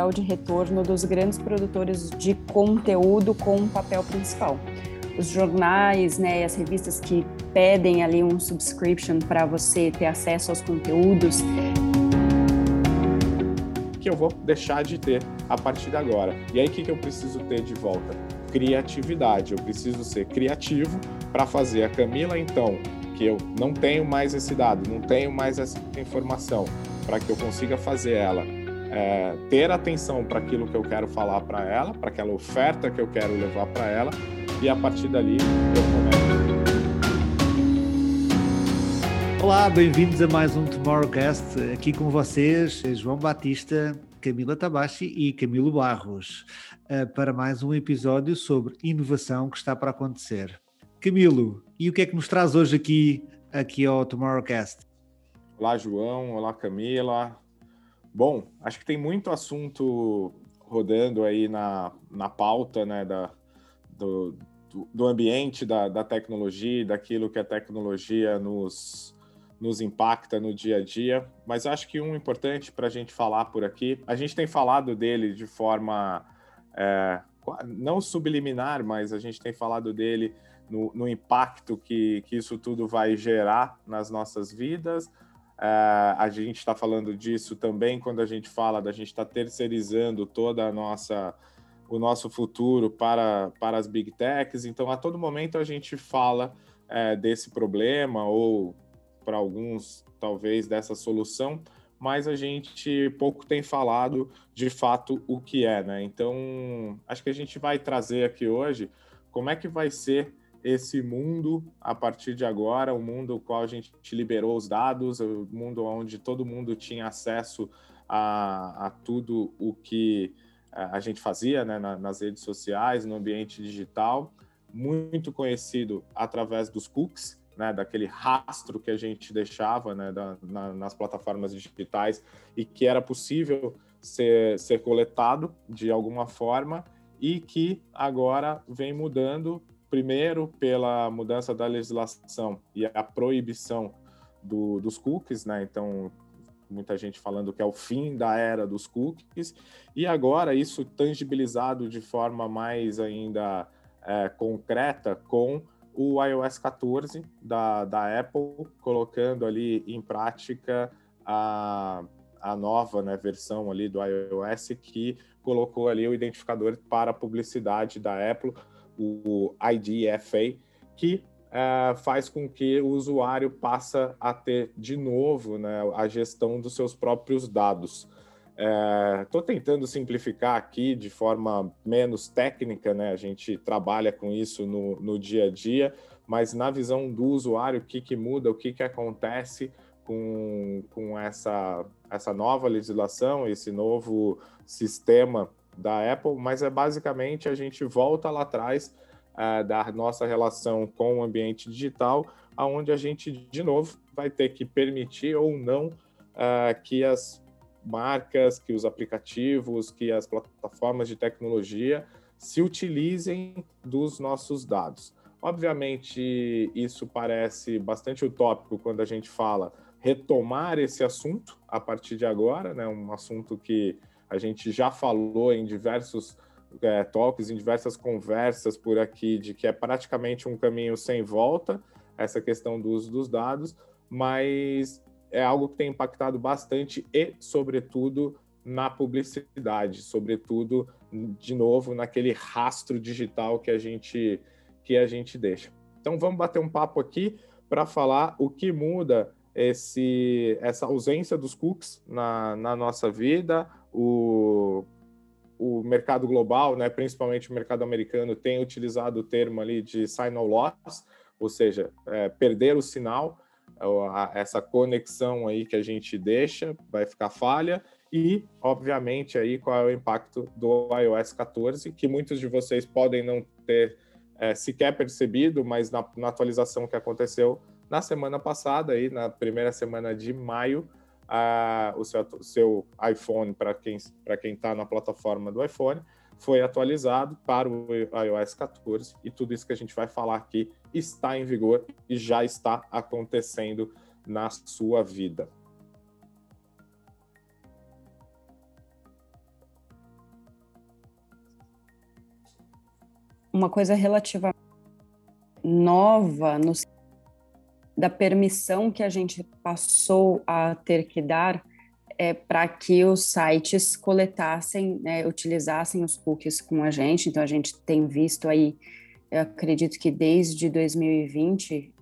exponencial de retorno dos grandes produtores de conteúdo com um papel principal. Os jornais, né, as revistas que pedem ali um subscription para você ter acesso aos conteúdos que eu vou deixar de ter a partir de agora. E aí o que, que eu preciso ter de volta? Criatividade. Eu preciso ser criativo para fazer a Camila então que eu não tenho mais esse dado, não tenho mais essa informação, para que eu consiga fazer ela é, ter atenção para aquilo que eu quero falar para ela, para aquela oferta que eu quero levar para ela, e a partir dali eu começo. Olá, bem-vindos a mais um Tomorrowcast. Aqui com vocês, João Batista, Camila Tabachi e Camilo Barros, eh, para mais um episódio sobre inovação que está para acontecer. Camilo, e o que é que nos traz hoje aqui, aqui ao Tomorrowcast? Olá, João. Olá, Camila. Bom, acho que tem muito assunto rodando aí na, na pauta né, da, do, do ambiente da, da tecnologia, daquilo que a tecnologia nos, nos impacta no dia a dia. Mas acho que um importante para a gente falar por aqui, a gente tem falado dele de forma é, não subliminar, mas a gente tem falado dele no, no impacto que, que isso tudo vai gerar nas nossas vidas. Uh, a gente está falando disso também quando a gente fala da gente estar tá terceirizando toda a nossa o nosso futuro para, para as big techs. Então, a todo momento a gente fala uh, desse problema ou para alguns talvez dessa solução, mas a gente pouco tem falado de fato o que é, né? Então, acho que a gente vai trazer aqui hoje como é que vai ser esse mundo a partir de agora, o mundo qual a gente liberou os dados, o mundo onde todo mundo tinha acesso a, a tudo o que eh, a gente fazia né, nas redes sociais, no ambiente digital, muito conhecido através dos cookies, né, daquele rastro que a gente deixava né, da, na, nas plataformas digitais e que era possível ser, ser coletado de alguma forma e que agora vem mudando primeiro pela mudança da legislação e a proibição do, dos cookies, né? Então, muita gente falando que é o fim da era dos cookies, e agora isso tangibilizado de forma mais ainda é, concreta com o iOS 14 da, da Apple, colocando ali em prática a, a nova né, versão ali do iOS que colocou ali o identificador para publicidade da Apple, o IDFA, que uh, faz com que o usuário passa a ter de novo né, a gestão dos seus próprios dados. Estou uh, tentando simplificar aqui de forma menos técnica, né? A gente trabalha com isso no, no dia a dia, mas na visão do usuário, o que, que muda, o que, que acontece com, com essa, essa nova legislação, esse novo sistema da Apple, mas é basicamente a gente volta lá atrás uh, da nossa relação com o ambiente digital, aonde a gente de novo vai ter que permitir ou não uh, que as marcas, que os aplicativos, que as plataformas de tecnologia se utilizem dos nossos dados. Obviamente, isso parece bastante utópico quando a gente fala retomar esse assunto a partir de agora, né? Um assunto que a gente já falou em diversos é, talks, em diversas conversas por aqui, de que é praticamente um caminho sem volta essa questão do uso dos dados, mas é algo que tem impactado bastante e, sobretudo, na publicidade, sobretudo, de novo, naquele rastro digital que a gente, que a gente deixa. Então, vamos bater um papo aqui para falar o que muda esse, essa ausência dos cookies na, na nossa vida, o, o mercado global, né, principalmente o mercado americano, tem utilizado o termo ali de sign no loss, ou seja, é, perder o sinal, essa conexão aí que a gente deixa vai ficar falha e, obviamente, aí qual é o impacto do iOS 14, que muitos de vocês podem não ter é, sequer percebido, mas na, na atualização que aconteceu na semana passada, aí, na primeira semana de maio, o seu, seu iPhone, para quem está quem tá na plataforma do iPhone, foi atualizado para o iOS 14 e tudo isso que a gente vai falar aqui está em vigor e já está acontecendo na sua vida. Uma coisa relativamente nova no da permissão que a gente passou a ter que dar é, para que os sites coletassem, né, utilizassem os cookies com a gente. Então a gente tem visto aí, eu acredito que desde 2020,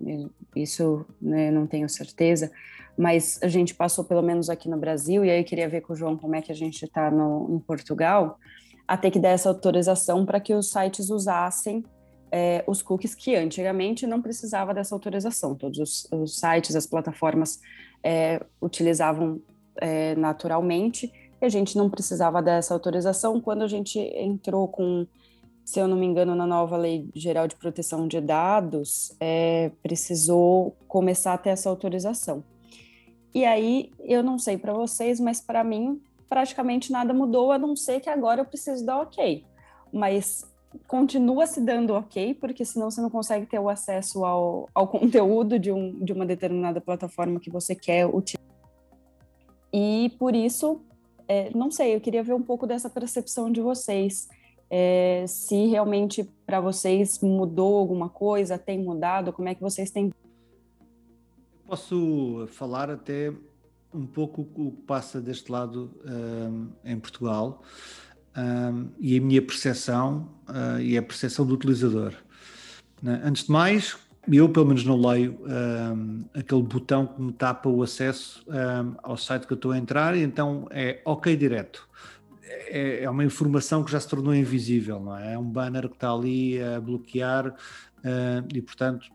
isso né, não tenho certeza, mas a gente passou pelo menos aqui no Brasil, e aí eu queria ver com o João como é que a gente está em Portugal, a ter que dar essa autorização para que os sites usassem é, os cookies que antigamente não precisava dessa autorização. Todos os, os sites, as plataformas é, utilizavam é, naturalmente e a gente não precisava dessa autorização. Quando a gente entrou com, se eu não me engano, na nova Lei Geral de Proteção de Dados, é, precisou começar a ter essa autorização. E aí, eu não sei para vocês, mas para mim, praticamente nada mudou, a não ser que agora eu preciso dar ok. Mas continua se dando ok, porque senão você não consegue ter o acesso ao, ao conteúdo de, um, de uma determinada plataforma que você quer utilizar. E por isso, é, não sei, eu queria ver um pouco dessa percepção de vocês. É, se realmente para vocês mudou alguma coisa, tem mudado, como é que vocês têm. Posso falar até um pouco o que passa deste lado um, em Portugal e a minha percepção uh, e a percepção do utilizador. Né? Antes de mais, eu pelo menos não leio um, aquele botão que me tapa o acesso um, ao site que eu estou a entrar, e então é ok direto. É, é, uma informação que já se tornou invisível, não é? É um banner que está ali a bloquear uh, e, portanto,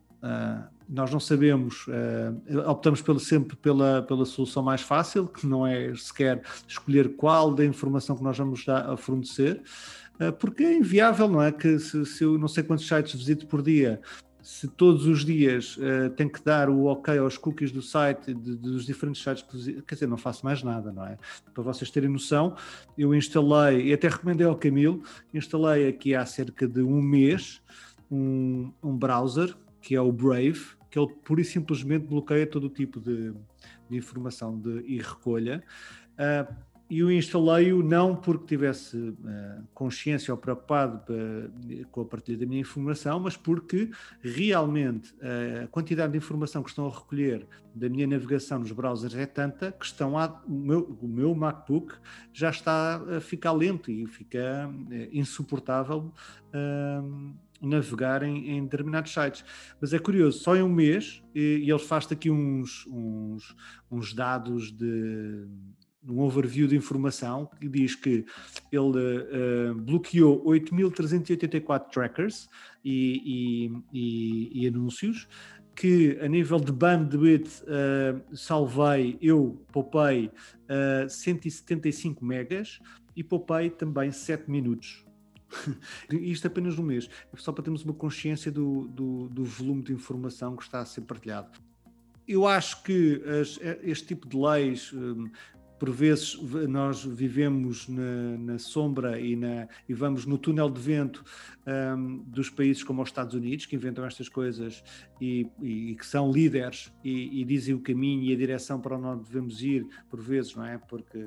nós não sabemos, uh, optamos pelo, sempre pela, pela solução mais fácil, que não é sequer escolher qual da informação que nós vamos dar, a fornecer, uh, porque é inviável, não é? Que se, se, eu não sei quantos sites visito por dia, se todos os dias uh, tenho que dar o ok aos cookies do site, de, dos diferentes sites, quer dizer, não faço mais nada, não é? Para vocês terem noção, eu instalei, e até recomendei ao Camilo, instalei aqui há cerca de um mês um, um browser que é o Brave, que ele pura e simplesmente bloqueia todo o tipo de, de informação de, e recolha. Uh, e eu instalei-o não porque tivesse uh, consciência ou preocupado uh, com a partilha da minha informação, mas porque realmente uh, a quantidade de informação que estão a recolher da minha navegação nos browsers é tanta que estão a, o, meu, o meu MacBook já está a ficar lento e fica insuportável navegar em, determinados sites. Mas é curioso, só em um mês, e, e ele faz aqui uns, uns, uns dados de um overview de informação que diz que ele uh, bloqueou 8.384 trackers e, e, e, e, anúncios, que a nível de bandwidth uh, salvei, eu poupei uh, 175 megas e poupei também 7 minutos. Isto apenas no mês, só para termos uma consciência do, do, do volume de informação que está a ser partilhado. Eu acho que as, este tipo de leis, hum, por vezes nós vivemos na, na sombra e, na, e, vamos no túnel de vento um, dos países como os Estados Unidos, que inventam estas coisas e, e que são líderes e, e, dizem o caminho e a direção para onde devemos ir, por vezes, não é? Porque,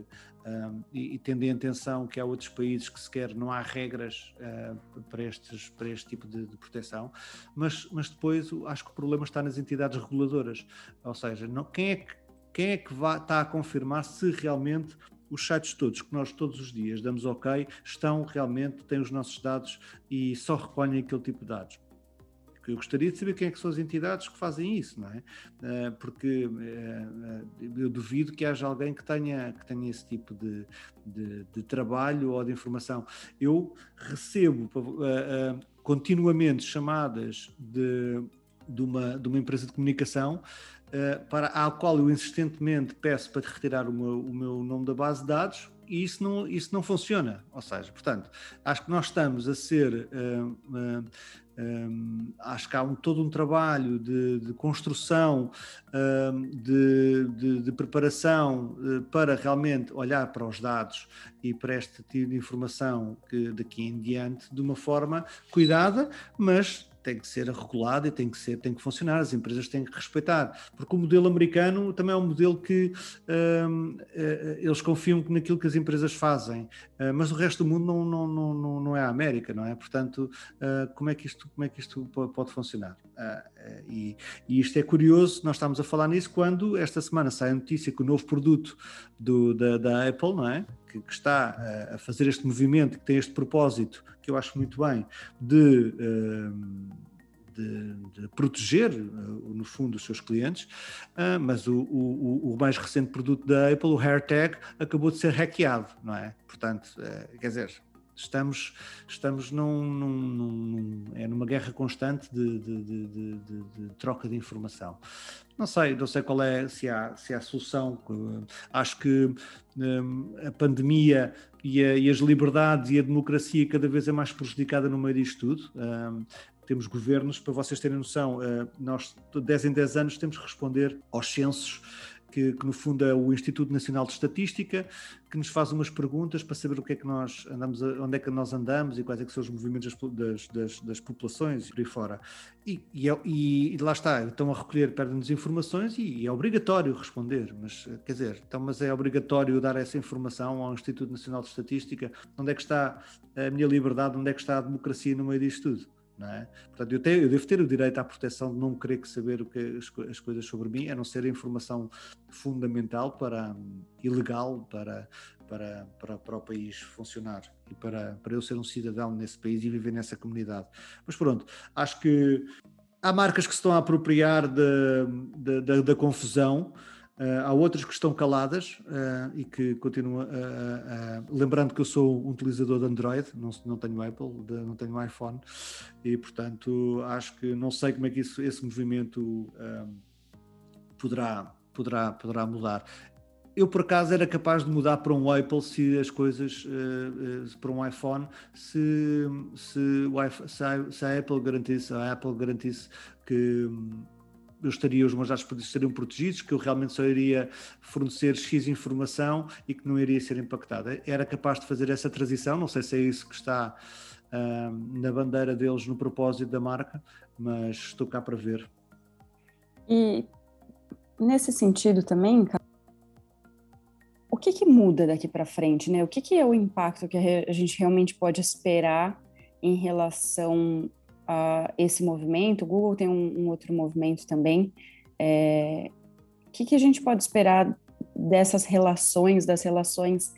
um, e, tendo em atenção que há outros países que sequer não há regras uh, para, estes, para este tipo de, de, proteção, mas, mas depois acho que o problema está nas entidades reguladoras, ou seja, não, quem é que quem é que está a confirmar se realmente os sites todos que nós todos os dias damos ok estão realmente, têm os nossos dados e só recolhem aquele tipo de dados? Eu gostaria de saber quem é que são as entidades que fazem isso, não é? Eh, porque eh, eh, eu duvido que haja alguém que tenha, que tenha esse tipo de, de, de trabalho ou de informação. Eu recebo continuamente chamadas de, de, uma, de uma empresa de comunicação para a qual eu insistentemente peço para retirar o meu, o meu nome da base de dados e isso não, isso não funciona. Ou seja, portanto, acho que nós estamos a ser. Uh, um, acho que há um, todo um trabalho de, de construção, de, de, de, preparação para realmente olhar para os dados e para este tipo de informação que daqui em diante de uma forma cuidada, mas tem que ser regulado e tem que ser, tem que funcionar, as empresas têm que respeitar, porque o modelo americano também é um modelo que um, uh, eles confiam naquilo que as empresas fazem, uh, mas o resto do mundo não, não, não, não, é à América, não é? Portanto, uh, como, é que isto, como é que isto pode funcionar? E, e, isto é curioso, nós estamos a falar nisso quando esta semana sai a notícia que o novo produto do, da, da, Apple, não é? Que, que está a fazer este movimento, que tem este propósito, que eu acho muito bem, de de, de, proteger, eh, no fundo, os seus clientes, uh, mas o, o, o, mais recente produto da Apple, o AirTag, acabou de ser hackeado, não é? Portanto, quer dizer, estamos, estamos num, num, num, é numa guerra constante de, de, de, troca de informação. Não sei, não sei qual é, se há, se há solução. Acho que um, a pandemia e, a, e, as liberdades e a democracia cada vez é mais prejudicada no meio disto tudo. Um, temos governos, para vocês terem noção, eh, nós de 10 em 10 anos temos que responder aos censos, que, que, no fundo é o Instituto Nacional de Estatística, que nos faz umas perguntas para saber o que é que nós andamos, onde é que nós andamos e quais é que são os movimentos das, das, das populações e por aí fora. E, e, é, e, lá está, estão a recolher, perdem-nos informações e, e, é obrigatório responder, mas quer dizer, então, mas é obrigatório dar essa informação ao Instituto Nacional de Estatística, onde é que está a minha liberdade, onde é que está a democracia no meio disto tudo? É? Portanto, eu, tenho, eu, devo ter o direito à proteção de não querer que saber o que as, as, coisas sobre mim, a não ser a informação fundamental para ilegal para, para, para, para o país funcionar e para, para eu ser um cidadão nesse país e viver nessa comunidade. Mas pronto, acho que há marcas que se estão a apropriar da confusão. Uh, há outras que estão caladas uh, e que continuam. Uh, lembrando que eu sou um utilizador de Android, não, não tenho Apple, não tenho iPhone, e portanto acho que não sei como é que isso, esse movimento poderá, poderá, poderá mudar. Eu, por acaso, era capaz de mudar para um Apple se as coisas. para um iPhone, se, se, se a Apple garantisse, a Apple garantisse que eu estaria, os meus dados estariam protegidos, que eu realmente só iria fornecer X informação e que não iria ser impactada. Era capaz de fazer essa transição, não sei se é isso que está uh, na bandeira deles, no propósito da marca, mas estou cá para ver. E nesse sentido também, o que, que muda daqui para frente, né? O que, que é o impacto que a gente realmente pode esperar em relação uh, esse movimento, o Google tem um, um outro movimento também. É, o que, que a gente pode esperar dessas relações, das relações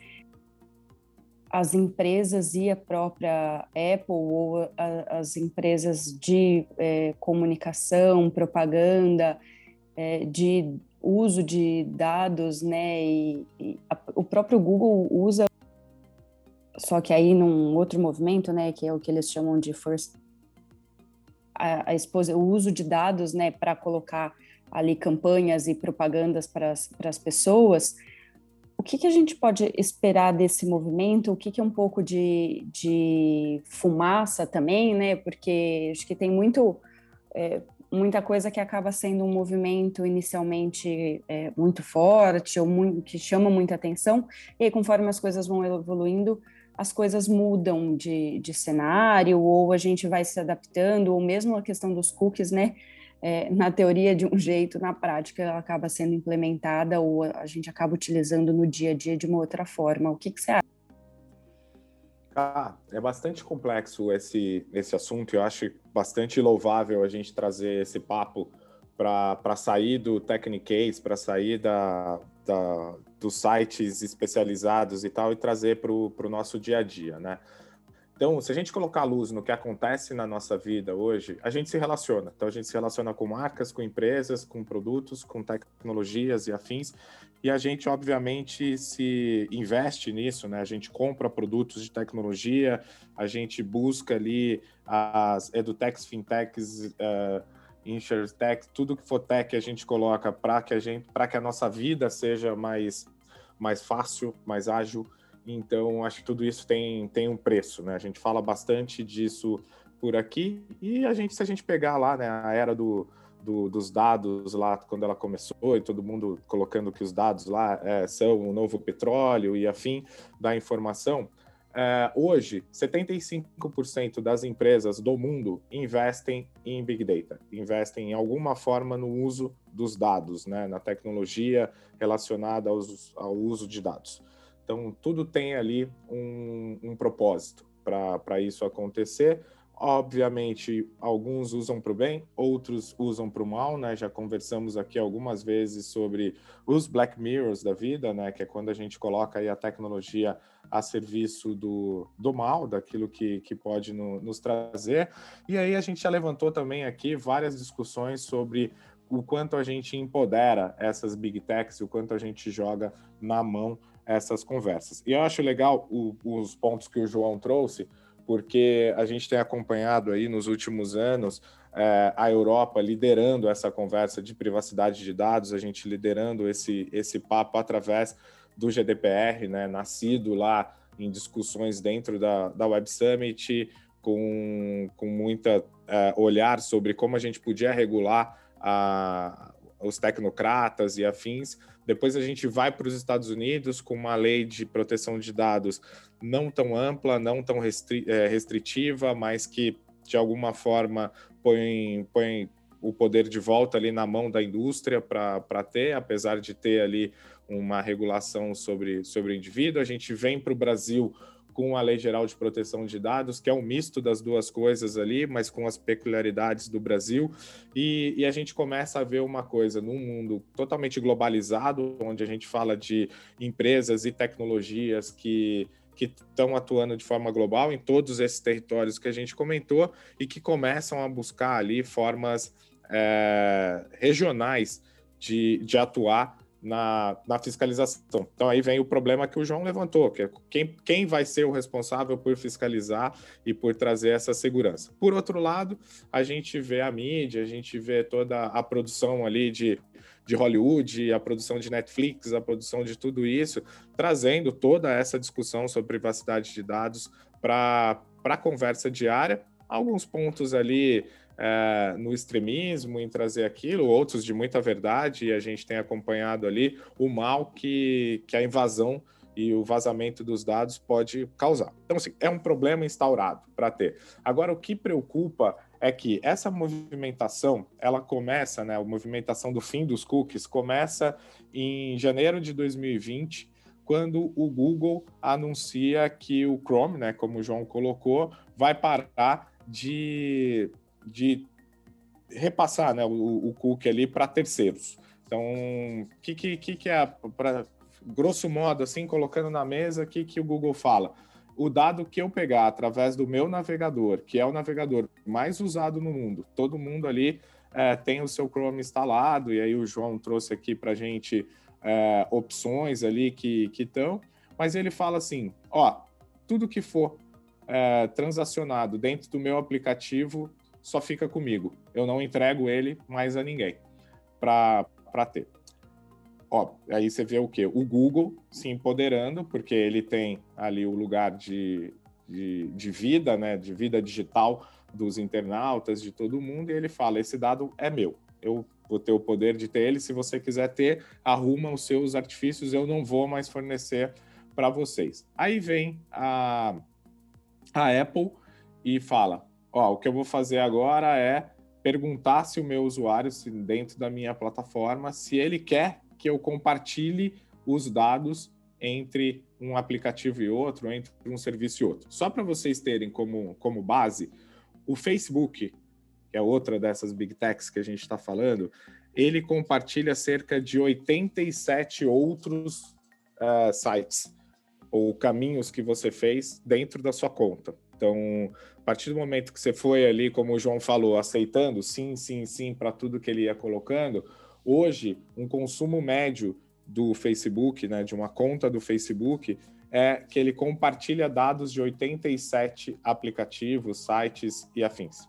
as empresas e a própria Apple ou a, as empresas de é, comunicação, propaganda, é, de uso de dados, né? E, e a, o próprio Google usa, só que aí num outro movimento, né? Que é o que eles chamam de first a, a o uso de dados, né, para colocar ali campanhas e propagandas para as pessoas, o que, que, a gente pode esperar desse movimento? O que, que é um pouco de, de, fumaça também, né? Porque acho que tem muito, é, muita coisa que acaba sendo um movimento inicialmente é, muito forte ou muito, que chama muita atenção, e aí, conforme as coisas vão evoluindo, as coisas mudam de, de cenário, ou a gente vai se adaptando, ou mesmo a questão dos cookies, né? É, na teoria de um jeito, na prática ela acaba sendo implementada ou a gente acaba utilizando no dia a dia de uma outra forma. O que, que você acha? Ah, é bastante complexo esse, esse assunto. Eu acho bastante louvável a gente trazer esse papo para sair do Technicase, para sair da, da, dos sites especializados e tal e trazer para o nosso dia a dia, né? Então, se a gente colocar a luz no que acontece na nossa vida hoje, a gente se relaciona. Então, a gente se relaciona com marcas, com empresas, com produtos, com tecnologias e afins. E a gente, obviamente, se investe nisso, né? A gente compra produtos de tecnologia, a gente busca ali as edutechs, fintechs, uh, insurtech, tudo que for tech a gente coloca para que a gente, para que a nossa vida seja mais mais fácil, mais ágil. Então, acho que tudo isso tem, tem um preço, né? A gente fala bastante disso por aqui e a gente, se a gente pegar lá, né, a era do, do, dos dados lá quando ela começou e todo mundo colocando que os dados lá é, são o novo petróleo e afim da informação, é, hoje, 75% das empresas do mundo investem em Big Data, investem em alguma forma no uso dos dados, né, na tecnologia relacionada aos, ao uso de dados. Então, tudo tem ali um, um propósito para isso acontecer. Obviamente, alguns usam para o bem, outros usam para o mal, né? Já conversamos aqui algumas vezes sobre os Black Mirrors da vida, né? Que é quando a gente coloca a tecnologia a serviço do, do mal, daquilo que, que pode no, nos trazer. E aí a gente já levantou também aqui várias discussões sobre o quanto a gente empodera essas big techs, o quanto a gente joga na mão essas conversas. E eu acho legal o, os pontos que o João trouxe, porque a gente tem acompanhado aí nos últimos anos é, a Europa liderando essa conversa de privacidade de dados, a gente liderando esse, esse papo através do GDPR, né, nascido lá em discussões dentro da, da Web Summit, com, com muita é, olhar sobre como a gente podia regular a, os tecnocratas e afins. Depois a gente vai para os Estados Unidos com uma lei de proteção de dados não tão ampla, não tão restri é, restritiva, mas que de alguma forma põe, põe o poder de volta ali na mão da indústria para ter, apesar de ter ali uma regulação sobre, sobre o indivíduo. A gente vem para o Brasil com a Lei Geral de Proteção de Dados, que é um misto das duas coisas ali, mas com as peculiaridades do Brasil. E, e, a gente começa a ver uma coisa num mundo totalmente globalizado, onde a gente fala de empresas e tecnologias que que estão atuando de forma global em todos esses territórios que a gente comentou e que começam a buscar ali formas é, regionais de, de atuar na, na, fiscalização. Então aí vem o problema que o João levantou, que é quem, quem vai ser o responsável por fiscalizar e por trazer essa segurança. Por outro lado, a gente vê a mídia, a gente vê toda a produção ali de de Hollywood, a produção de Netflix, a produção de tudo isso, trazendo toda essa discussão sobre privacidade de dados para a conversa diária. Alguns pontos ali é, no extremismo, em trazer aquilo, outros de muita verdade, e a gente tem acompanhado ali o mal que, que a invasão e o vazamento dos dados pode causar. Então, assim, é um problema instaurado para ter. Agora, o que preocupa é que essa movimentação, ela começa, né, a movimentação do fim dos cookies começa em janeiro de 2020, quando o Google anuncia que o Chrome, né, como o João colocou, vai parar de, de repassar né, o, o cookie ali para terceiros. Então, o que, que, que é, para grosso modo, assim, colocando na mesa, o que, que o Google fala? o dado que eu pegar através do meu navegador, que é o navegador mais usado no mundo, todo mundo ali é, tem o seu Chrome instalado, e aí o João trouxe aqui para gente é, opções ali que estão, mas ele fala assim: ó, tudo que for é, transacionado dentro do meu aplicativo só fica comigo. Eu não entrego ele mais a ninguém para ter ó, aí você vê o quê? O Google se empoderando, porque ele tem ali o lugar de, de, de, vida, né, de vida digital dos internautas, de todo mundo, e ele fala: esse dado é meu, eu vou ter o poder de ter ele. Se você quiser ter, arruma os seus artifícios, eu não vou mais fornecer para vocês. Aí vem a, a Apple e fala: ó, o que eu vou fazer agora é perguntar se o meu usuário, se dentro da minha plataforma, se ele quer que eu compartilhe os dados entre um aplicativo e outro, entre um serviço e outro. Só para vocês terem como, como base, o Facebook, que é outra dessas big techs que a gente está falando, ele compartilha cerca de 87 outros uh, sites ou caminhos que você fez dentro da sua conta. Então, a partir do momento que você foi ali, como o João falou, aceitando sim, sim, sim para tudo que ele ia colocando, Hoje, um consumo médio do Facebook, né, de uma conta do Facebook, é que ele compartilha dados de 87 aplicativos, sites e afins.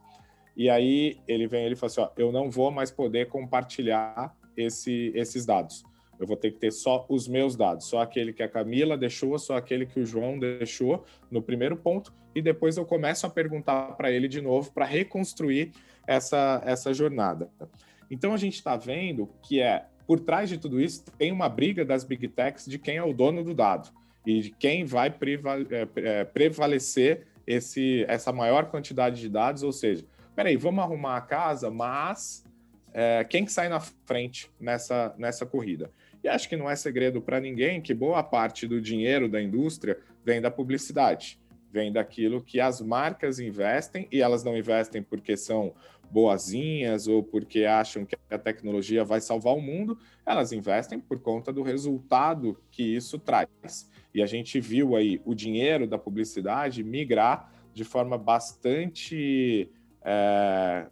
E aí ele vem ele fala assim: ó, eu não vou mais poder compartilhar esse, esses dados. Eu vou ter que ter só os meus dados, só aquele que a Camila deixou, só aquele que o João deixou no primeiro ponto, e depois eu começo a perguntar para ele de novo para reconstruir essa, essa jornada. Então a gente está vendo que é por trás de tudo isso tem uma briga das big techs de quem é o dono do dado e de quem vai é, é, prevalecer esse, essa maior quantidade de dados, ou seja, peraí, vamos arrumar a casa, mas é, quem que sai na frente nessa, nessa corrida? E acho que não é segredo para ninguém que boa parte do dinheiro da indústria vem da publicidade. vem daquilo que as marcas investem e elas não investem porque são boazinhas ou porque acham que a tecnologia vai salvar o mundo, elas investem por conta do resultado que isso traz. E a gente viu aí o dinheiro da publicidade migrar de forma bastante é,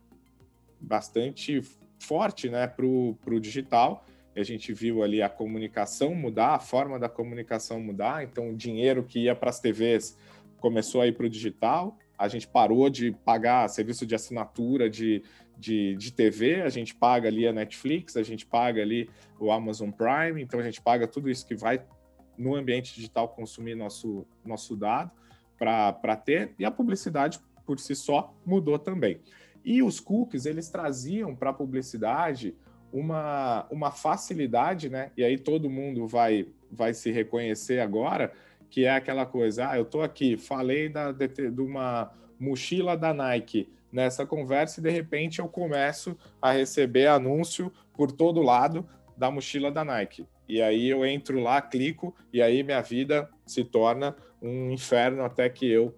bastante forte né, para o digital. A gente viu ali a comunicação mudar, a forma da comunicação mudar. Então, o dinheiro que ia para as TVs começou a ir para o digital, a gente parou de pagar serviço de assinatura de, de, de, TV, a gente paga ali a Netflix, a gente paga ali o Amazon Prime, então a gente paga tudo isso que vai no ambiente digital consumir nosso, nosso dado para ter, e a publicidade por si só mudou também. E os cookies, eles traziam para a publicidade uma, uma facilidade, né? E aí todo mundo vai, vai se reconhecer agora, que é aquela coisa, ah, eu estou aqui, falei da, de, de uma mochila da Nike nessa conversa e de repente eu começo a receber anúncio por todo lado da mochila da Nike. E aí eu entro lá, clico e aí minha vida se torna um inferno até que eu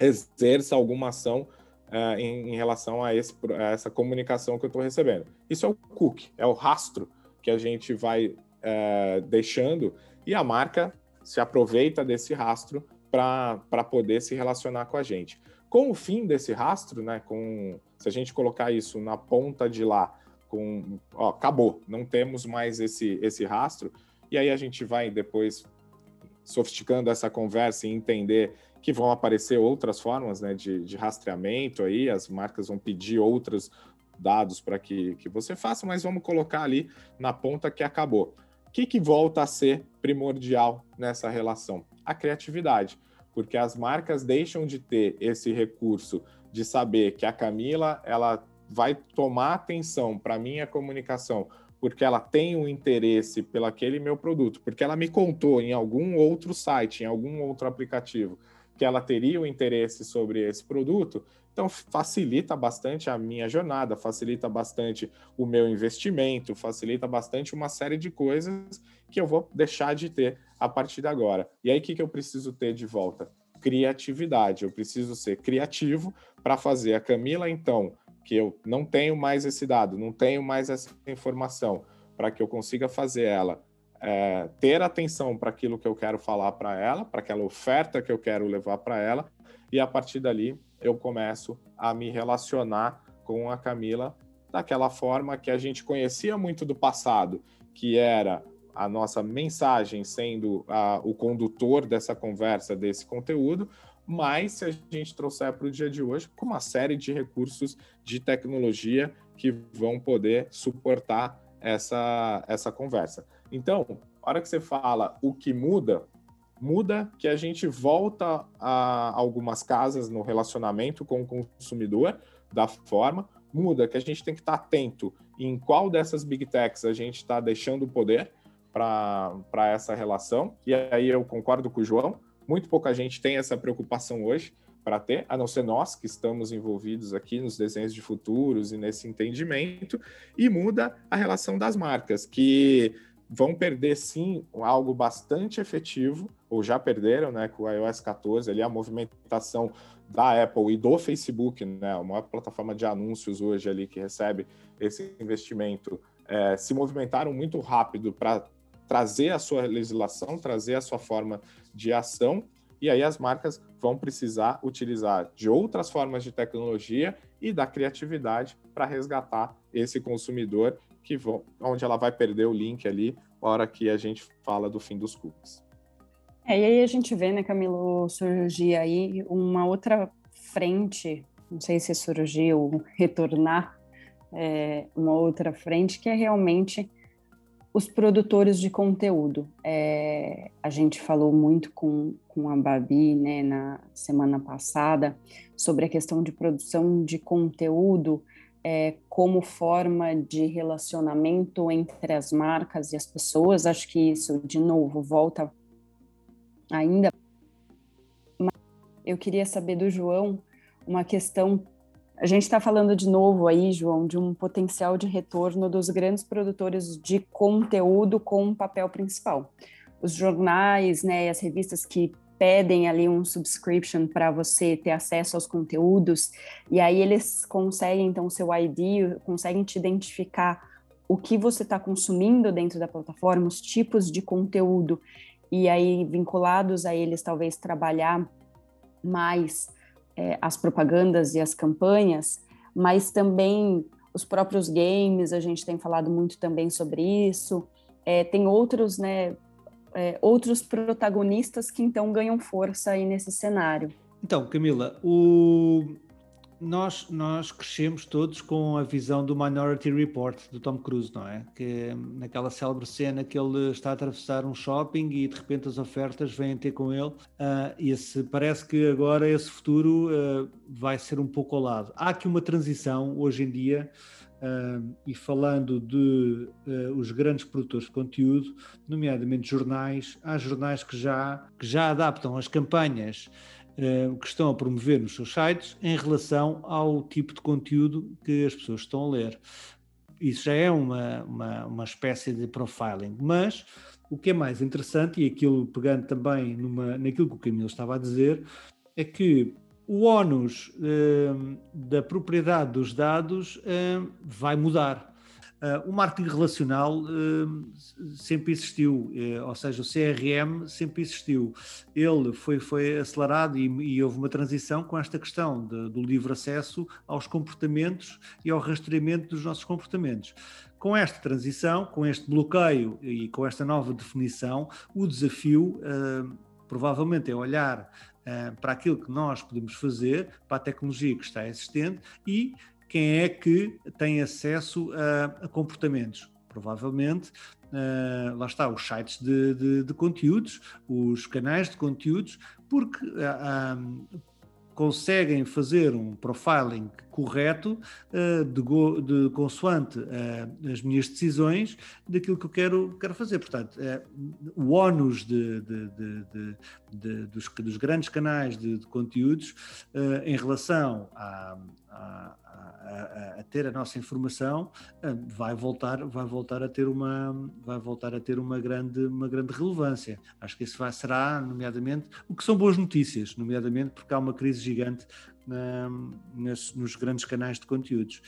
exerça alguma ação uh, em, em, relação a, esse, a, essa comunicação que eu estou recebendo. Isso é o cookie, é o rastro que a gente vai uh, deixando e a marca se aproveita desse rastro para poder se relacionar com a gente. Com o fim desse rastro, né, com, se a gente colocar isso na ponta de lá, com, ó, acabou, não temos mais esse, esse rastro, e aí a gente vai depois sofisticando essa conversa e entender que vão aparecer outras formas né, de, de rastreamento aí, as marcas vão pedir outros dados para que, que você faça, mas vamos colocar ali na ponta que acabou que, que volta a ser primordial nessa relação? A criatividade, porque as marcas deixam de ter esse recurso de saber que a Camila ela vai tomar atenção para minha comunicação porque ela tem um interesse pelo aquele meu produto, porque ela me contou em algum outro site, em algum outro aplicativo, que ela teria um interesse sobre esse produto, então, facilita bastante a minha jornada, facilita bastante o meu investimento, facilita bastante uma série de coisas que eu vou deixar de ter a partir de agora. E aí, o que, que eu preciso ter de volta? Criatividade. Eu preciso ser criativo para fazer a Camila, então, que eu não tenho mais esse dado, não tenho mais essa informação, para que eu consiga fazer ela é, ter atenção para aquilo que eu quero falar para ela, para aquela oferta que eu quero levar para ela, e a partir dali eu começo a me relacionar com a Camila daquela forma que a gente conhecia muito do passado, que era a nossa mensagem sendo a, o condutor dessa conversa, desse conteúdo, mas se a gente trouxer para o dia de hoje, com uma série de recursos de tecnologia que vão poder suportar essa, essa conversa. Então, a hora que você fala o que muda, muda que a gente volta a algumas casas no relacionamento com o consumidor da forma, muda que a gente tem que estar atento em qual dessas big techs a gente está deixando o poder para essa relação. E aí eu concordo com o João, muito pouca gente tem essa preocupação hoje para ter, a não ser nós que estamos envolvidos aqui nos desenhos de futuros e nesse entendimento, e muda a relação das marcas, que vão perder sim algo bastante efetivo, ou já perderam, né, com o iOS 14, ali a movimentação da Apple e do Facebook, né, a maior plataforma de anúncios hoje ali que recebe esse investimento, é, se movimentaram muito rápido para trazer a sua legislação, trazer a sua forma de ação, e aí as marcas vão precisar utilizar de outras formas de tecnologia e da criatividade para resgatar esse consumidor que vão, onde ela vai perder o link ali na hora que a gente fala do fim dos cookies. É, e aí a gente vê, né, Camilo, surgir aí uma outra frente, não sei se surgiu, retornar é, uma outra frente, que é realmente os produtores de conteúdo. É, a gente falou muito com, com a Babi né, na semana passada sobre a questão de produção de conteúdo é, como forma de relacionamento entre as marcas e as pessoas. Acho que isso, de novo, volta ainda. Eu queria saber do João uma questão. A gente está falando de novo aí, João, de um potencial de retorno dos grandes produtores de conteúdo com um papel principal. Os jornais, né, as revistas que pedem ali um subscription para você ter acesso aos conteúdos, e aí eles conseguem, então, o seu ID, conseguem te identificar o que você está consumindo dentro da plataforma, os tipos de conteúdo, e aí vinculados a eles, talvez trabalhar mais é, as propagandas e as campanhas, mas também os próprios games, a gente tem falado muito também sobre isso. É, tem outros, né, é, outros protagonistas que então ganham força aí nesse cenário. Então, Camila, o, nós, nós crescemos todos com a visão do Minority Report do Tom Cruise, não é? Que naquela célebre cena que ele está a atravessar um shopping e de repente as ofertas vêm ter com ele. Uh, esse, parece que agora esse futuro uh, vai ser um pouco ao lado. Há aqui uma transição hoje em dia. Uh, e falando de uh, os grandes produtores de conteúdo, nomeadamente jornais, há jornais que já, que já adaptam as campanhas que estão a promover nos seus sites em relação ao tipo de conteúdo que as pessoas estão a ler. Isso já é uma, uma, uma espécie de profiling, mas o que é mais interessante, e aquilo pegando também numa, naquilo que o Camilo estava a dizer, é que o ónus uh, da propriedade dos dados uh, vai mudar. Uh, o marketing relacional uh, sempre existiu, uh, ou seja, o CRM sempre existiu. Ele foi, foi acelerado e, e houve uma transição com esta questão de, do livre acesso aos comportamentos e ao rastreamento dos nossos comportamentos. Com esta transição, com este bloqueio e com esta nova definição, o desafio provavelmente é olhar para aquilo que nós podemos fazer, para a tecnologia que está existente e quem é que tem acesso a, a comportamentos. Provavelmente, uh, lá está, os sites de, de, de, conteúdos, os canais de conteúdos, porque uh, conseguem fazer um profiling correto de, go, de, consoante as minhas decisões daquilo que eu quero, quero fazer. Portanto, uh, o ónus de, de, dos, dos, grandes canais de, conteúdos em relação a, a, a, ter a nossa informação vai voltar vai voltar a ter uma vai voltar a ter uma grande uma grande relevância acho que isso vai, será nomeadamente o que são boas notícias nomeadamente porque há uma crise gigante na, nas, nos grandes canais de conteúdos.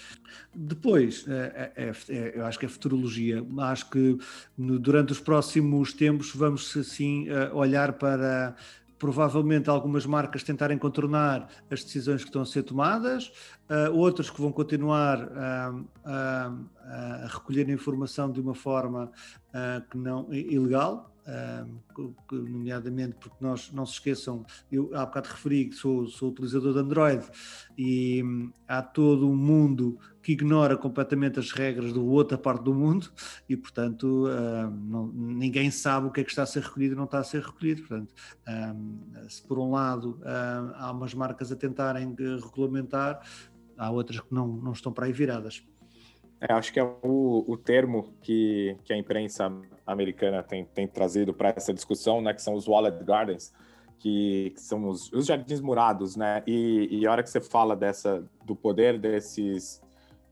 Depois, é, é, é, eu acho que é futurologia. Acho que no, durante os próximos tempos vamos assim olhar para provavelmente algumas marcas tentarem contornar as decisões que estão a ser tomadas, uh, outras que vão continuar uh, uh, a recolher informação de uma forma que não ilegal, nomeadamente porque nós não se esqueçam, eu há bocado referi que sou, sou utilizador de Android e hum, há todo um mundo que ignora completamente as regras da outra parte do mundo e, portanto, não, ninguém sabe o que é que está a ser recolhido e não está a ser recolhido. Portanto, se por um lado há umas marcas a tentarem regulamentar, há outras que não, não estão para aí viradas. É, acho que é o, o termo que, que a imprensa americana tem, tem trazido para essa discussão, né, que são os wallet gardens, que, que são os, os, jardins murados, né? E, e a hora que você fala dessa do poder desses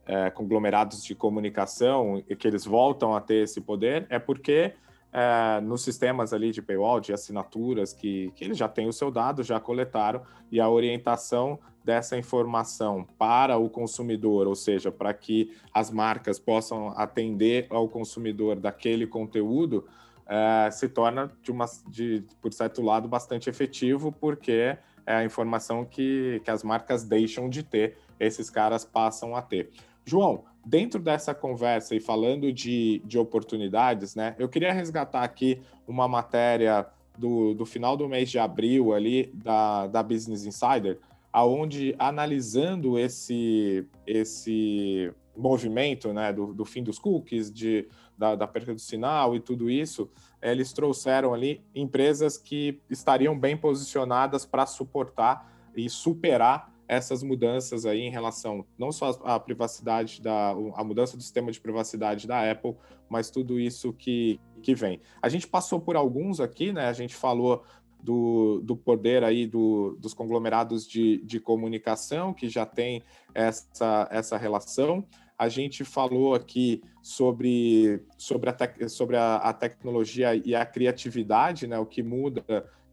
é, conglomerados de comunicação e que eles voltam a ter esse poder, é porque é, nos sistemas ali de paywall, de assinaturas, que, que eles já têm o seu dado, já coletaram, e a orientação dessa informação para o consumidor, ou seja, para que as marcas possam atender ao consumidor daquele conteúdo, é, se torna, de uma, de, por certo lado, bastante efetivo, porque é a informação que, que as marcas deixam de ter, esses caras passam a ter. João, dentro dessa conversa e falando de, de oportunidades, né, eu queria resgatar aqui uma matéria do, do final do mês de abril ali da, da Business Insider, aonde analisando esse esse movimento né, do, do fim dos cookies, de, da, da, perda do sinal e tudo isso, eles trouxeram ali empresas que estariam bem posicionadas para suportar e superar essas mudanças aí em relação não só à privacidade da a mudança do sistema de privacidade da Apple, mas tudo isso que, que vem. A gente passou por alguns aqui, né? A gente falou do, do poder aí do, dos conglomerados de, de comunicação, que já tem essa, essa relação. A gente falou aqui sobre, sobre, a, sobre a, a, tecnologia e a criatividade, né, o que muda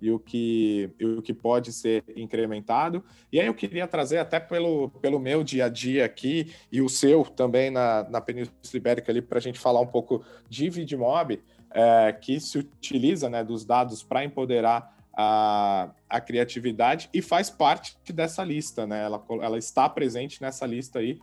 e o que, e o que pode ser incrementado. E aí eu queria trazer até pelo, pelo meu dia a dia aqui e o seu também na, na Península Ibérica ali para a gente falar um pouco de Vidmob, é, que se utiliza né, dos dados para empoderar a, a criatividade e faz parte dessa lista, né? Ela, ela está presente nessa lista aí,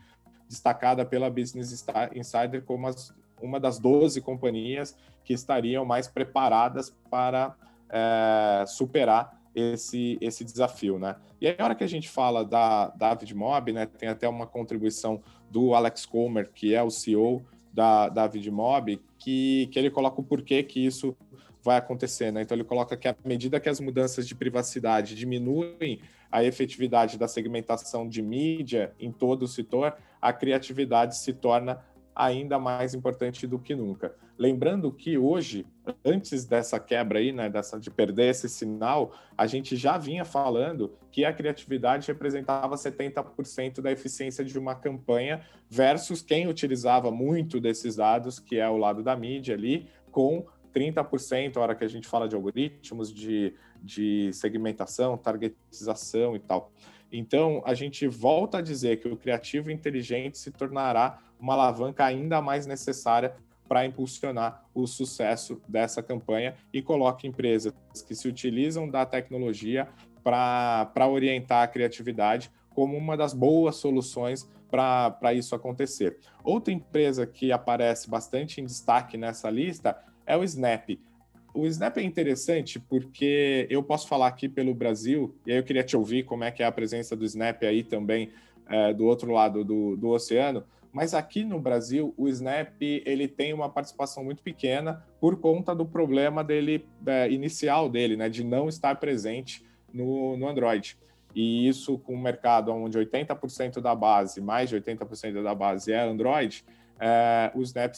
destacada pela Business Insider como as, uma das 12 companhias que estariam mais preparadas para é, superar esse, esse desafio, né? E aí, a hora que a gente fala da David Mob, né, tem até uma contribuição do Alex Comer, que é o CEO da David Mob, que, que ele coloca o porquê que isso vai acontecer, né? Então ele coloca que à medida que as mudanças de privacidade diminuem a efetividade da segmentação de mídia em todo o setor, a criatividade se torna ainda mais importante do que nunca. Lembrando que hoje, antes dessa quebra aí, né, dessa, de perder esse sinal, a gente já vinha falando que a criatividade representava 70% da eficiência de uma campanha versus quem utilizava muito desses dados, que é o lado da mídia ali, com 30% a hora que a gente fala de algoritmos, de, de segmentação, targetização e tal. Então, a gente volta a dizer que o criativo inteligente se tornará uma alavanca ainda mais necessária para impulsionar o sucesso dessa campanha e coloca empresas que se utilizam da tecnologia para orientar a criatividade como uma das boas soluções para isso acontecer. Outra empresa que aparece bastante em destaque nessa lista é o Snap. O Snap é interessante porque eu posso falar aqui pelo Brasil, e aí eu queria te ouvir como é que é a presença do Snap aí também é, do outro lado do, do oceano, mas aqui no Brasil o Snap ele tem uma participação muito pequena por conta do problema dele é, inicial dele, né, de não estar presente no, no Android. E isso com um mercado onde 80% da base, mais de 80% da base é Android, é, o Snap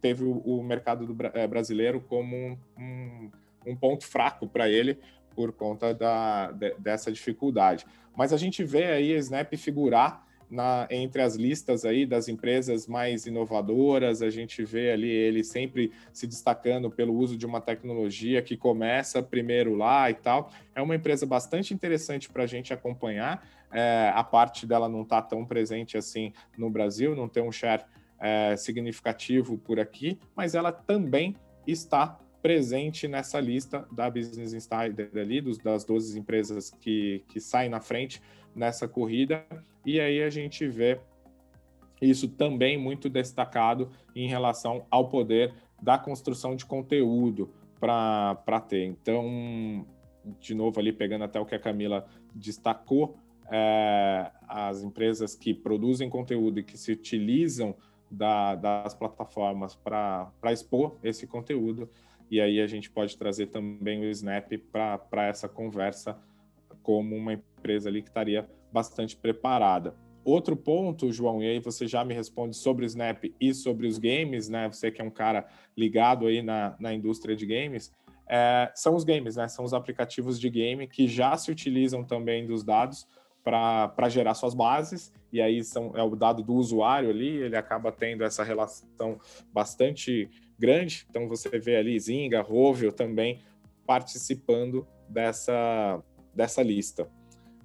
teve o, o mercado do, é, brasileiro como um, um, um ponto fraco para ele por conta da, de, dessa dificuldade. Mas a gente vê aí a Snap figurar na, entre as listas aí das empresas mais inovadoras, a gente vê ali ele sempre se destacando pelo uso de uma tecnologia que começa primeiro lá e tal. É uma empresa bastante interessante para a gente acompanhar. É, a parte dela não está tão presente assim no Brasil, não tem um share é, significativo por aqui, mas ela também está presente nessa lista da Business Insider ali, dos, das 12 empresas que, que saem na frente nessa corrida, e aí a gente vê isso também muito destacado em relação ao poder da construção de conteúdo para ter. Então, de novo, ali pegando até o que a Camila destacou, é, as empresas que produzem conteúdo e que se utilizam da, das plataformas para expor esse conteúdo. E aí a gente pode trazer também o Snap para essa conversa como uma empresa ali que estaria bastante preparada. Outro ponto, João, e aí você já me responde sobre o Snap e sobre os games, né? Você que é um cara ligado aí na, na indústria de games, é, são os games, né? São os aplicativos de game que já se utilizam também dos dados para gerar suas bases, e aí são, é o dado do usuário ali, ele acaba tendo essa relação bastante grande. Então você vê ali Zinga, Rovio também participando dessa, dessa lista.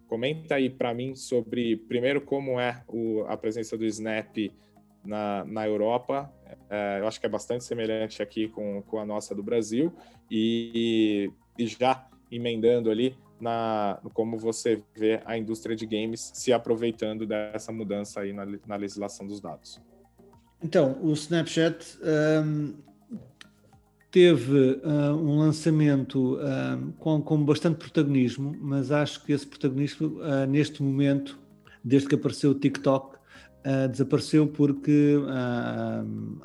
Comenta aí para mim sobre, primeiro, como é o, a presença do Snap na, na Europa. É, eu acho que é bastante semelhante aqui com, com a nossa do Brasil. E, e já emendando ali, na como você vê a indústria de games se aproveitando dessa mudança aí na, na legislação dos dados. Então, o Snapchat um, teve uh, um lançamento um, com, com bastante protagonismo, mas acho que esse protagonismo, uh, neste momento, desde que apareceu o TikTok, uh, desapareceu porque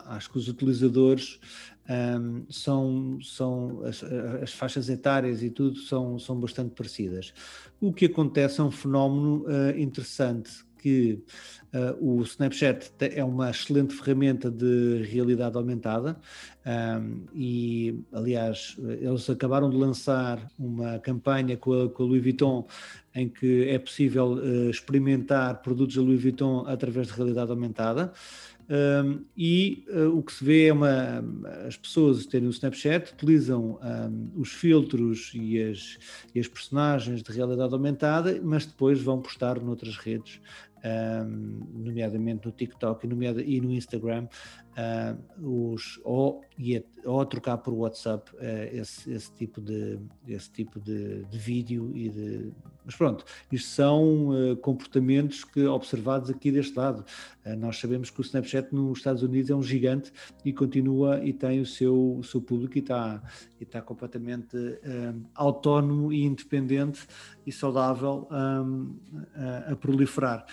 acho que os utilizadores um, são, são as, as, faixas etárias e tudo são, são bastante parecidas. O que acontece é um fenómeno uh, interessante que uh, o Snapchat é uma excelente ferramenta de realidade aumentada um, e, aliás, eles acabaram de lançar uma campanha com a, com a Louis Vuitton em que é possível uh, experimentar produtos da Louis Vuitton através de realidade aumentada. Um, e uh, o que se vê é uma, as pessoas terem o Snapchat, utilizam um, os filtros e as, e as personagens de realidade aumentada, mas depois vão postar noutras redes um, nomeadamente no TikTok e, e no Instagram, uh, os, ou, ou trocar por WhatsApp uh, esse, esse, tipo, de, esse tipo de, de, vídeo e de. Mas pronto, isto são uh, comportamentos que observados aqui deste lado. nós sabemos que o Snapchat nos Estados Unidos é um gigante e continua e tem o seu, o seu público e está, e está completamente autónomo e independente e saudável um, a, a, proliferar.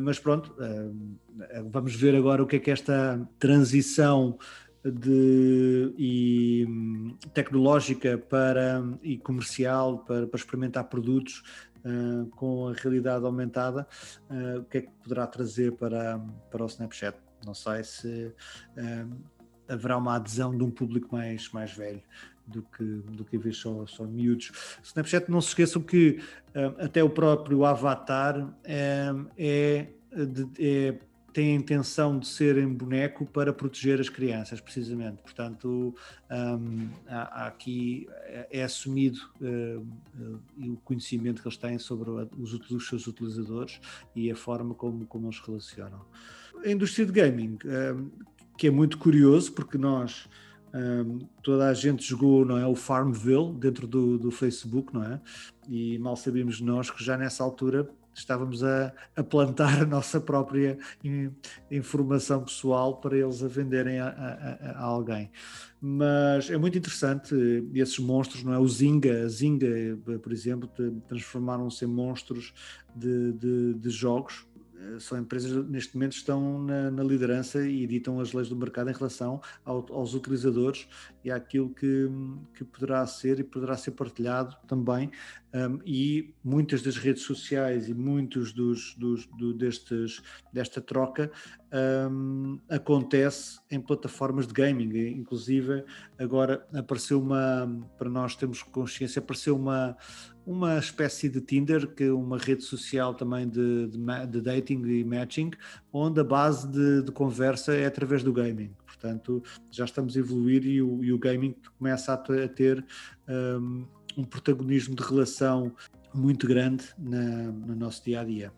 Mas pronto, vamos ver agora o que é que esta transição de, e, tecnológica para, e comercial para, para experimentar produtos uh, com a realidade aumentada, o que é que poderá trazer para, para o Snapchat. Não sei se haverá uma adesão de um público mais, mais velho do que, do que ver só, só miúdos. Snapchat, não se esqueçam que uh, até o próprio avatar uh, é, é, tem a intenção de ser em boneco para proteger as crianças, precisamente. Portanto, um, há, há, aqui é, é assumido uh, o conhecimento que eles têm sobre os, os, seus utilizadores e a forma como, como eles relacionam. A indústria de gaming, que é muito curioso, porque nós um, toda a gente jogou não é, o Farmville dentro do, do Facebook, não é? E mal sabíamos nós que já nessa altura estávamos a, a plantar a nossa própria in, informação pessoal para eles a venderem a, a, a, alguém. Mas é muito interessante esses monstros, não é? O Zinga, Zinga, por exemplo, transformaram-se em monstros de, de, de jogos eh, são empresas neste momento estão na, na, liderança e editam as leis do mercado em relação ao, aos utilizadores e àquilo que, que poderá ser e poderá ser partilhado também. Um, e muitas das redes sociais e muitos dos, dos do, destes desta troca um, acontece em plataformas de gaming. Inclusive agora apareceu uma para nós temos consciência apareceu uma uma espécie de Tinder, que é uma rede social também de, de, de dating e matching, onde a base de, de, conversa é através do gaming. Portanto, já estamos a evoluir e o, e o gaming começa a, ter um, um, protagonismo de relação muito grande na, no nosso dia a dia.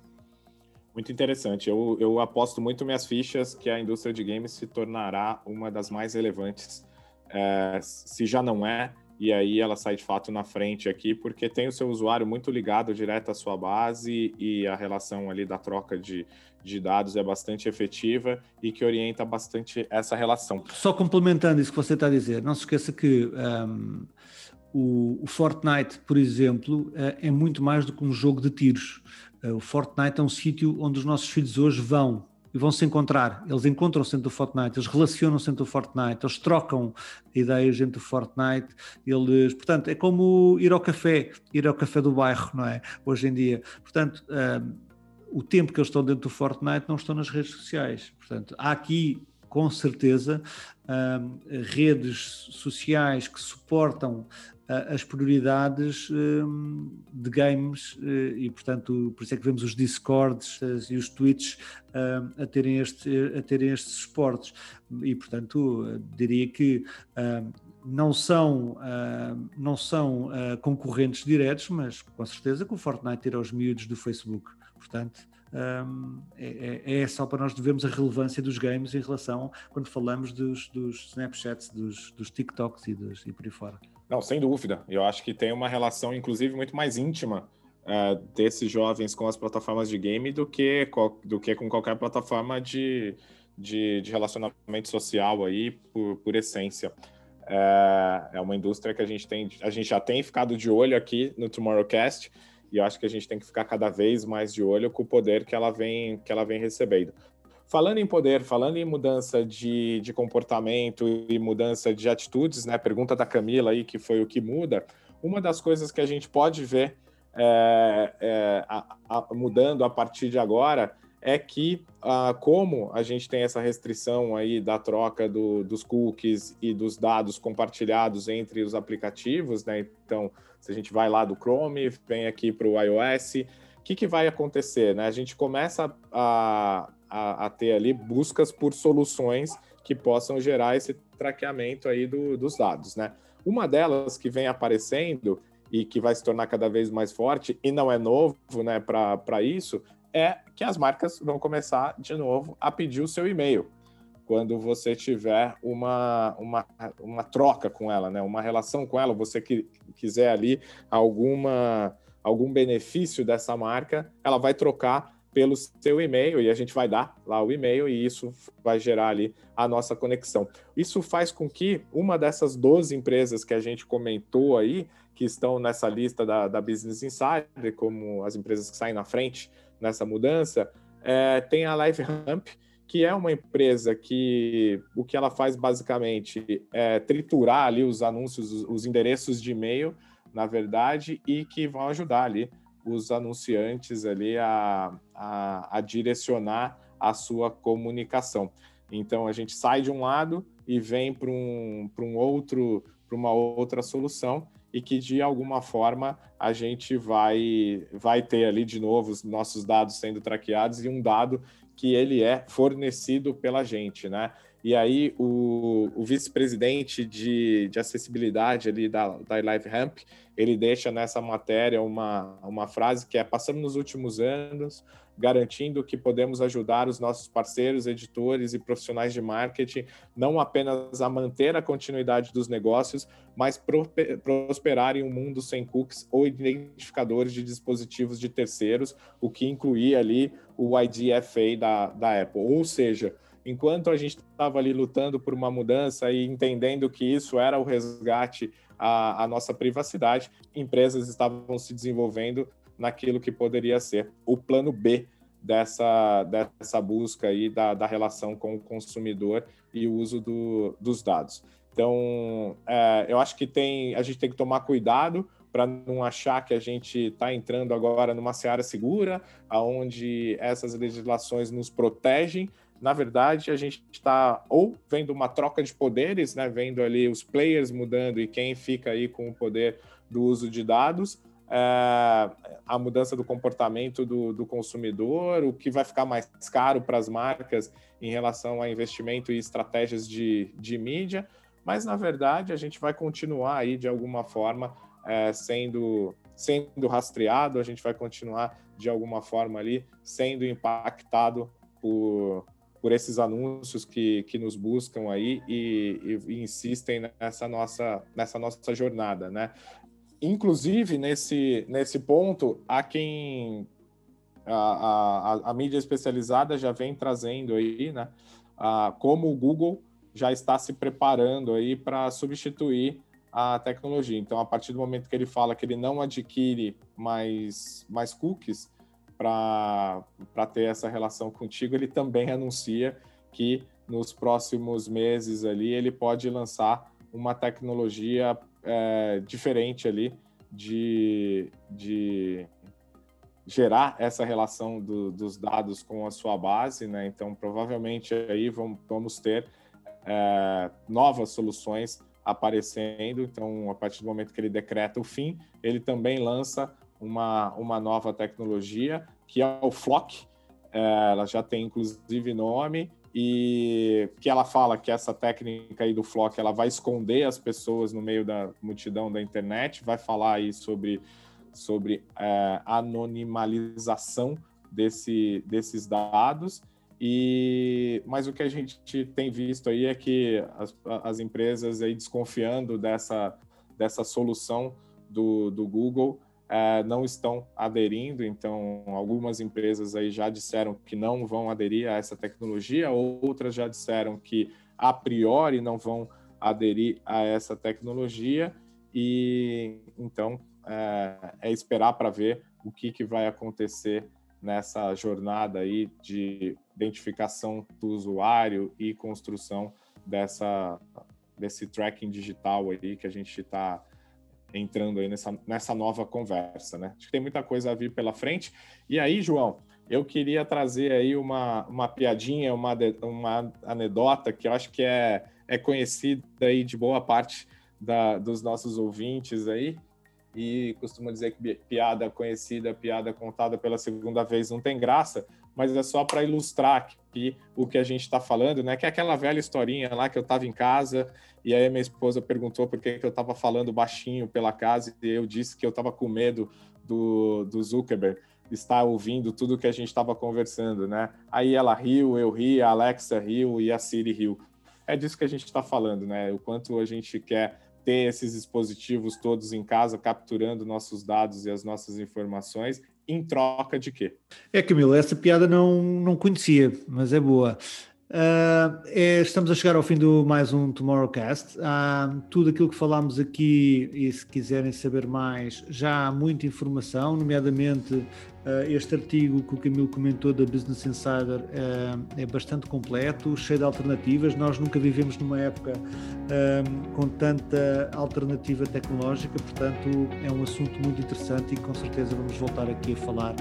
Muito interessante. Eu, eu aposto muito minhas fichas que a indústria de games se tornará uma das mais relevantes, é, se já não é, e aí ela sai de fato na frente aqui, porque tem o seu usuário muito ligado direto à sua base e a relação ali da troca de, de dados é bastante efetiva e que orienta bastante essa relação. Só complementando isso que você está a dizer, não se esqueça que um, o, o, Fortnite, por exemplo, é, é muito mais do que um jogo de tiros. Uh, o Fortnite é um sítio onde os nossos filhos hoje vão e vão se encontrar. Eles encontram-se dentro do Fortnite, eles relacionam-se dentro do Fortnite, eles trocam ideias dentro do Fortnite. Eles, portanto, é como ir ao café, ir ao café do bairro, não é? Hoje em dia. Portanto, um, o tempo que eles estão dentro do Fortnite não estão nas redes sociais. Portanto, há aqui com certeza um, redes sociais que suportam as prioridades hum, de games eh, e, portanto, por isso é que vemos os Discords e os Twitches hum, a terem, este, a terem estes esportes. E, portanto, diria que hum, não são, não são concorrentes diretos, mas com certeza que o Fortnite tira os miúdos do Facebook. Portanto, um, é, é, é, só para nós vermos a relevância dos games em relação quando falamos dos, dos Snapchats, dos, dos TikToks e, dos, e por aí fora. Não, sem dúvida. Eu acho que tem uma relação, inclusive, muito mais íntima uh, desses jovens com as plataformas de game do que, do que com qualquer plataforma de, de, de relacionamento social aí, por, por essência. É, é uma indústria que a gente tem, a gente já tem ficado de olho aqui no Tomorrowcast e eu acho que a gente tem que ficar cada vez mais de olho com o poder que ela vem, que ela vem recebendo. Falando em poder, falando em mudança de, de comportamento e mudança de atitudes, né? Pergunta da Camila aí, que foi o que muda. Uma das coisas que a gente pode ver é, é, a, a, mudando a partir de agora é que, ah, como a gente tem essa restrição aí da troca do, dos cookies e dos dados compartilhados entre os aplicativos, né? Então, se a gente vai lá do Chrome, vem aqui para o iOS, o que, que vai acontecer? Né? A gente começa a, a, a, ter ali buscas por soluções que possam gerar esse traqueamento aí do, dos dados, né? Uma delas que vem aparecendo e que vai se tornar cada vez mais forte, e não é novo né, para isso, é que as marcas vão começar de novo a pedir o seu e-mail quando você tiver uma, uma, uma troca com ela, né? uma relação com ela, você que quiser ali alguma, algum benefício dessa marca, ela vai trocar pelo seu e-mail e a gente vai dar lá o e-mail e isso vai gerar ali a nossa conexão. Isso faz com que uma dessas 12 empresas que a gente comentou aí, que estão nessa lista da, da Business Insider, como as empresas que saem na frente nessa mudança, é, tem a LiveRamp, que é uma empresa que o que ela faz basicamente é triturar ali os anúncios, os endereços de e-mail, na verdade, e que vão ajudar ali os anunciantes ali a, a, a direcionar a sua comunicação. Então a gente sai de um lado e vem para um, um outro, para uma outra solução e que de alguma forma a gente vai vai ter ali de novo os nossos dados sendo traqueados e um dado que ele é fornecido pela gente, né? E aí o, o vice-presidente de, de acessibilidade ali da, da Live Ramp, ele deixa nessa matéria uma, uma frase que é passamos nos últimos anos garantindo que podemos ajudar os nossos parceiros, editores e profissionais de marketing não apenas a manter a continuidade dos negócios, mas prosperar em um mundo sem cookies ou identificadores de dispositivos de terceiros, o que incluía ali o IDFA da, da Apple. Ou seja, enquanto a gente estava ali lutando por uma mudança e entendendo que isso era o resgate à, à nossa privacidade, empresas estavam se desenvolvendo naquilo que poderia ser o plano B dessa, dessa busca aí da, da relação com o consumidor e o uso do, dos dados. Então, é, eu acho que tem, a gente tem que tomar cuidado para não achar que a gente está entrando agora numa seara segura, aonde essas legislações nos protegem. Na verdade, a gente está ou vendo uma troca de poderes, né, vendo ali os players mudando e quem fica aí com o poder do uso de dados, é, a mudança do comportamento do, do, consumidor, o que vai ficar mais caro para as marcas em relação a investimento e estratégias de, de mídia, mas na verdade a gente vai continuar aí de alguma forma é, sendo, sendo rastreado, a gente vai continuar de alguma forma ali sendo impactado por, por esses anúncios que, que nos buscam aí e, e, e insistem nessa nossa, nessa nossa jornada, né? Inclusive, nesse, nesse ponto, há quem. A, a, a mídia especializada já vem trazendo aí, né? A, como o Google já está se preparando aí para substituir a tecnologia. Então, a partir do momento que ele fala que ele não adquire mais, mais cookies para ter essa relação contigo, ele também anuncia que nos próximos meses ali ele pode lançar uma tecnologia é, diferente ali de, de gerar essa relação do, dos dados com a sua base, né? Então, provavelmente aí vamos, vamos ter é, novas soluções aparecendo. Então, a partir do momento que ele decreta o fim, ele também lança uma, uma nova tecnologia que é o Flock. É, ela já tem inclusive nome e que ela fala que essa técnica aí do flock ela vai esconder as pessoas no meio da multidão da internet, vai falar aí sobre, sobre é, anonimalização desse, desses dados. E mas o que a gente tem visto aí é que as, as empresas aí desconfiando dessa, dessa solução do, do Google é, não estão aderindo, então algumas empresas aí já disseram que não vão aderir a essa tecnologia, outras já disseram que a priori não vão aderir a essa tecnologia, e então é, é esperar para ver o que, que vai acontecer nessa jornada aí de identificação do usuário e construção dessa, desse tracking digital aí que a gente está entrando aí nessa, nessa nova conversa, né? Acho que tem muita coisa a vir pela frente. E aí, João, eu queria trazer aí uma, uma piadinha, uma, uma anedota que eu acho que é, é conhecida aí de boa parte da, dos nossos ouvintes aí, e costumo dizer que piada conhecida, piada contada pela segunda vez não tem graça, mas é só para ilustrar aqui o que a gente está falando, né? Que é aquela velha historinha lá que eu estava em casa e aí minha esposa perguntou por que, que eu estava falando baixinho pela casa e eu disse que eu estava com medo do, do Zuckerberg estar ouvindo tudo que a gente estava conversando, né? Aí ela riu, eu ri, a Alexa riu e a Siri riu. É disso que a gente está falando, né? O quanto a gente quer ter esses dispositivos todos em casa, capturando nossos dados e as nossas informações em troca de quê? É, Camilo, essa piada não, não conhecia, mas é boa. Uh, é, estamos a chegar ao fim do mais um Tomorrowcast. Uh, tudo aquilo que falámos aqui, e se quiserem saber mais, já há muita informação, nomeadamente uh, este artigo que o Camilo comentou da Business Insider é bastante completo, cheio de alternativas. Nós nunca vivemos numa época com tanta alternativa tecnológica, portanto, é um assunto muito interessante e com certeza vamos voltar aqui a falar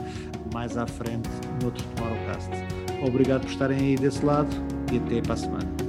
mais à frente no outro Tomorrowcast. Obrigado por estarem aí desse lado e até para a semana.